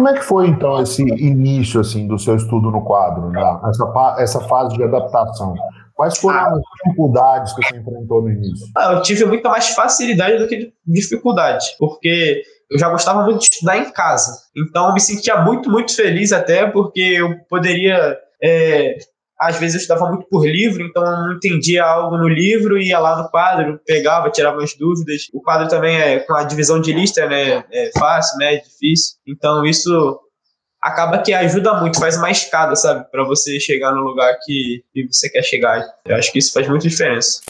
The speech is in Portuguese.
como é que foi então esse início assim do seu estudo no quadro, né? essa, essa fase de adaptação? Quais foram ah. as dificuldades que você enfrentou no início? Ah, eu tive muita mais facilidade do que dificuldade, porque eu já gostava muito de estudar em casa. Então eu me sentia muito, muito feliz até porque eu poderia. É, às vezes eu estudava muito por livro, então eu não entendia algo no livro, ia lá no quadro, pegava, tirava as dúvidas. O quadro também é com a divisão de lista, né? É fácil, né? É difícil. Então isso acaba que ajuda muito, faz uma escada, sabe? para você chegar no lugar que, que você quer chegar. Eu acho que isso faz muita diferença.